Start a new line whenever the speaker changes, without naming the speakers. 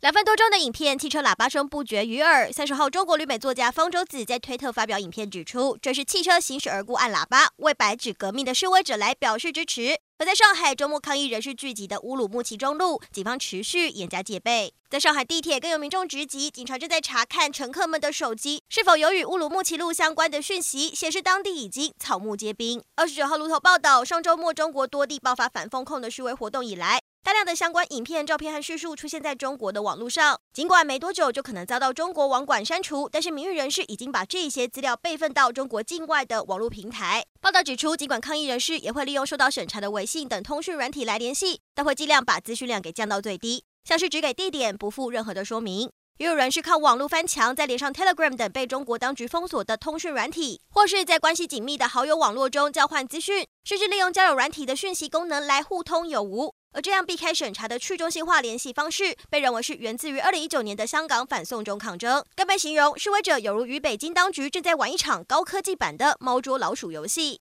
两分多钟的影片，汽车喇叭声不绝于耳。三十号，中国旅美作家方舟子在推特发表影片，指出这是汽车行驶而过按喇叭，为白纸革命的示威者来表示支持。而在上海，周末抗议人士聚集的乌鲁木齐中路，警方持续严加戒备。在上海地铁，更有民众直击，警察正在查看乘客们的手机是否有与乌鲁木齐路相关的讯息，显示当地已经草木皆兵。二十九号，路透报道，上周末中国多地爆发反封控的示威活动以来。大量的相关影片、照片和叙述出现在中国的网络上，尽管没多久就可能遭到中国网管删除，但是名誉人士已经把这些资料备份到中国境外的网络平台。报道指出，尽管抗议人士也会利用受到审查的微信等通讯软体来联系，但会尽量把资讯量给降到最低，像是只给地点，不附任何的说明。也有人是靠网络翻墙，再连上 Telegram 等被中国当局封锁的通讯软体，或是在关系紧密的好友网络中交换资讯，甚至利用交友软体的讯息功能来互通有无。而这样避开审查的去中心化联系方式，被认为是源自于二零一九年的香港反送中抗争，更被形容示威者有如与北京当局正在玩一场高科技版的猫捉老鼠游戏。